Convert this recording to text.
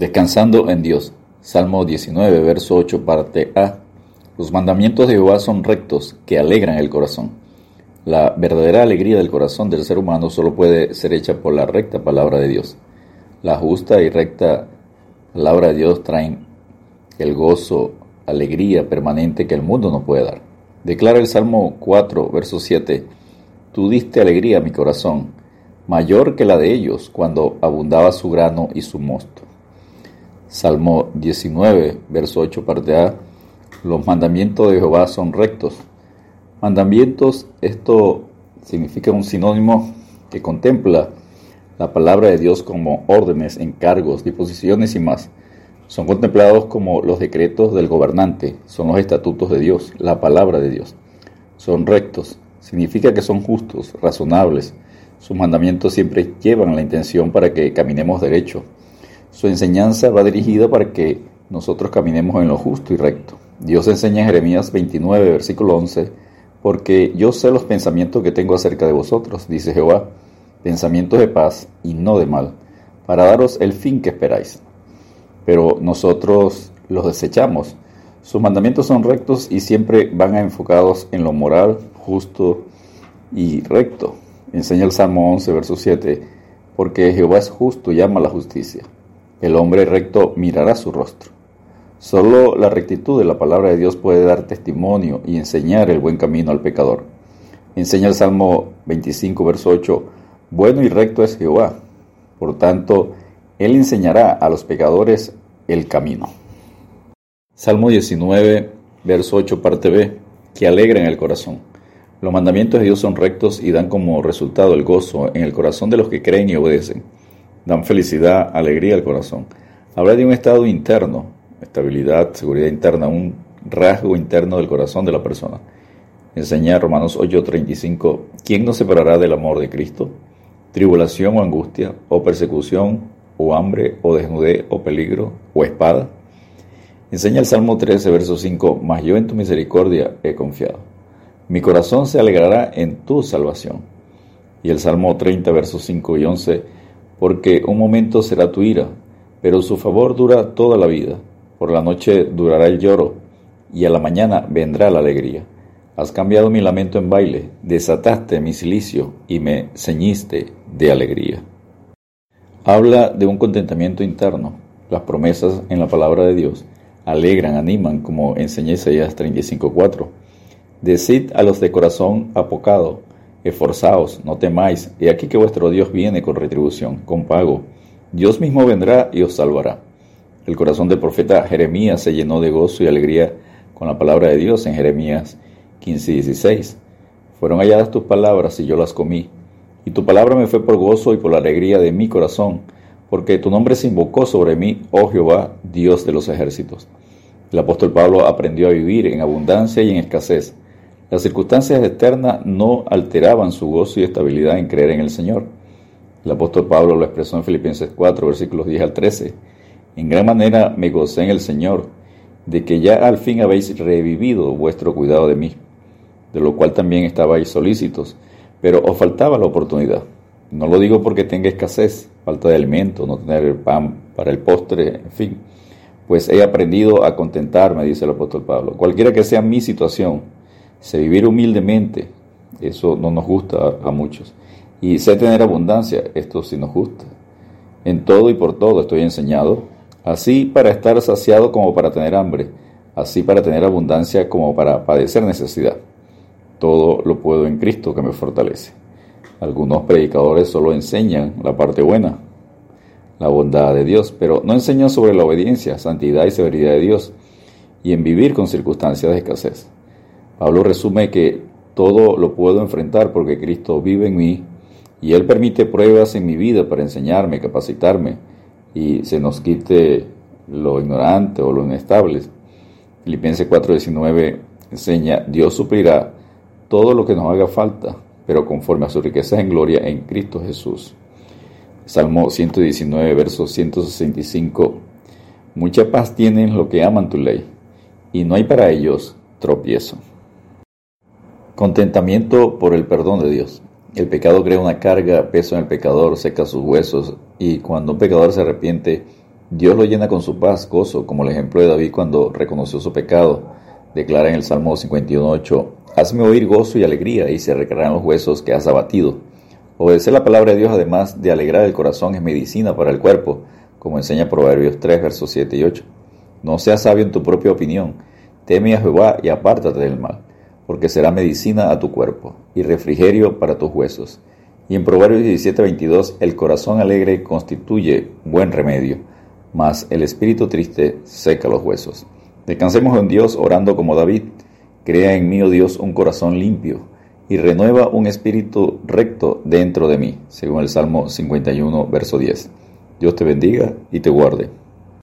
Descansando en Dios. Salmo 19, verso 8, parte A. Los mandamientos de Jehová son rectos, que alegran el corazón. La verdadera alegría del corazón del ser humano solo puede ser hecha por la recta palabra de Dios. La justa y recta palabra de Dios traen el gozo, alegría permanente que el mundo no puede dar. Declara el Salmo 4, verso 7, Tú diste alegría a mi corazón, mayor que la de ellos cuando abundaba su grano y su mosto. Salmo 19, verso 8, parte A. Los mandamientos de Jehová son rectos. Mandamientos, esto significa un sinónimo que contempla la palabra de Dios como órdenes, encargos, disposiciones y más. Son contemplados como los decretos del gobernante, son los estatutos de Dios, la palabra de Dios. Son rectos, significa que son justos, razonables. Sus mandamientos siempre llevan la intención para que caminemos derecho su enseñanza va dirigida para que nosotros caminemos en lo justo y recto. Dios enseña en Jeremías 29, versículo 11, porque yo sé los pensamientos que tengo acerca de vosotros, dice Jehová, pensamientos de paz y no de mal, para daros el fin que esperáis. Pero nosotros los desechamos. Sus mandamientos son rectos y siempre van enfocados en lo moral, justo y recto. Enseña el Salmo 11, verso 7, porque Jehová es justo y ama la justicia. El hombre recto mirará su rostro. Solo la rectitud de la palabra de Dios puede dar testimonio y enseñar el buen camino al pecador. Enseña el Salmo 25, verso 8, bueno y recto es Jehová. Por tanto, Él enseñará a los pecadores el camino. Salmo 19, verso 8, parte B, que alegra en el corazón. Los mandamientos de Dios son rectos y dan como resultado el gozo en el corazón de los que creen y obedecen dan felicidad, alegría al corazón. Habla de un estado interno, estabilidad, seguridad interna, un rasgo interno del corazón de la persona. Enseña Romanos 8:35, ¿quién nos separará del amor de Cristo? ¿Tribulación o angustia, o persecución, o hambre, o desnudez, o peligro, o espada? Enseña el Salmo 13, verso 5, mas yo en tu misericordia he confiado. Mi corazón se alegrará en tu salvación. Y el Salmo 30, versos 5 y 11, porque un momento será tu ira, pero su favor dura toda la vida. Por la noche durará el lloro, y a la mañana vendrá la alegría. Has cambiado mi lamento en baile, desataste mi silicio y me ceñiste de alegría. Habla de un contentamiento interno. Las promesas en la palabra de Dios alegran, animan, como enseña Isaías 35.4. Decid a los de corazón apocado, Esforzaos, no temáis, he aquí que vuestro Dios viene con retribución, con pago. Dios mismo vendrá y os salvará. El corazón del profeta Jeremías se llenó de gozo y alegría con la palabra de Dios en Jeremías 15 y 16. Fueron halladas tus palabras y yo las comí. Y tu palabra me fue por gozo y por la alegría de mi corazón, porque tu nombre se invocó sobre mí, oh Jehová, Dios de los ejércitos. El apóstol Pablo aprendió a vivir en abundancia y en escasez las circunstancias externas no alteraban su gozo y estabilidad en creer en el Señor. El apóstol Pablo lo expresó en Filipenses 4, versículos 10 al 13. En gran manera me gocé en el Señor, de que ya al fin habéis revivido vuestro cuidado de mí, de lo cual también estabais solícitos, pero os faltaba la oportunidad. No lo digo porque tenga escasez, falta de alimento, no tener pan para el postre, en fin, pues he aprendido a contentarme, dice el apóstol Pablo. Cualquiera que sea mi situación, Sé vivir humildemente, eso no nos gusta a, muchos. Y sé tener abundancia, esto sí nos gusta. En todo y por todo estoy enseñado, así para estar saciado como para tener hambre, así para tener abundancia como para padecer necesidad. Todo lo puedo en Cristo que me fortalece. Algunos predicadores solo enseñan la parte buena, la bondad de Dios, pero no enseñan sobre la obediencia, santidad y severidad de Dios y en vivir con circunstancias de escasez. Pablo resume que todo lo puedo enfrentar porque Cristo vive en mí y Él permite pruebas en mi vida para enseñarme, capacitarme y se nos quite lo ignorante o lo inestable. Filipenses 4:19 enseña, Dios suplirá todo lo que nos haga falta, pero conforme a su riqueza en gloria en Cristo Jesús. Salmo 119, verso 165. Mucha paz tienen los que aman tu ley, y no hay para ellos tropiezo. Contentamiento por el perdón de Dios. El pecado crea una carga, peso en el pecador, seca sus huesos y cuando un pecador se arrepiente, Dios lo llena con su paz, gozo, como el ejemplo de David cuando reconoció su pecado. Declara en el Salmo 51.8, Hazme oír gozo y alegría, y se recrearán los huesos que has abatido. Obedecer la palabra de Dios, además de alegrar el corazón, es medicina para el cuerpo, como enseña Proverbios 3, versos 7 y 8. No seas sabio en tu propia opinión, teme a Jehová y apártate del mal, porque será medicina a tu cuerpo y refrigerio para tus huesos. Y en Proverbios 17, 22, el corazón alegre constituye buen remedio mas el espíritu triste seca los huesos. Descansemos en Dios orando como David. Crea en mí, oh Dios, un corazón limpio y renueva un espíritu recto dentro de mí, según el Salmo 51, verso 10. Dios te bendiga y te guarde.